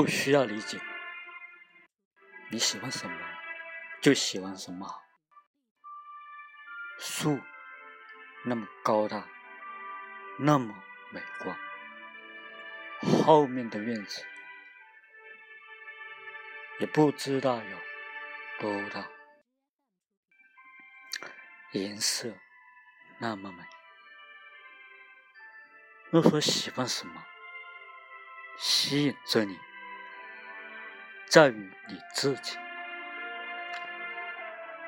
不需要理解，你喜欢什么就喜欢什么。树那么高大，那么美观，后面的院子也不知道有多大，颜色那么美。若说喜欢什么，吸引着你，在于你自己。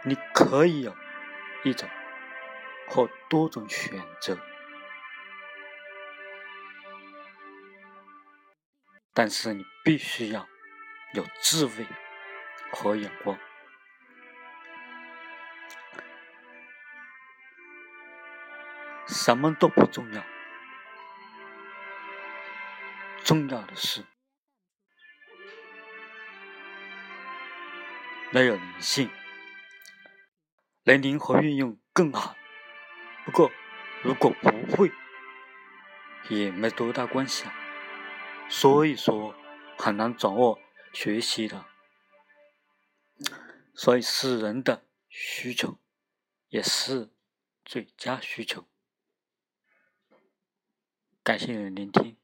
你可以有一种或多种选择，但是你必须要有智慧和眼光。什么都不重要。重要的是，能有灵性，能灵活运用更好。不过，如果不会，也没多大关系啊。所以说，很难掌握学习的。所以，是人的需求，也是最佳需求。感谢您聆听。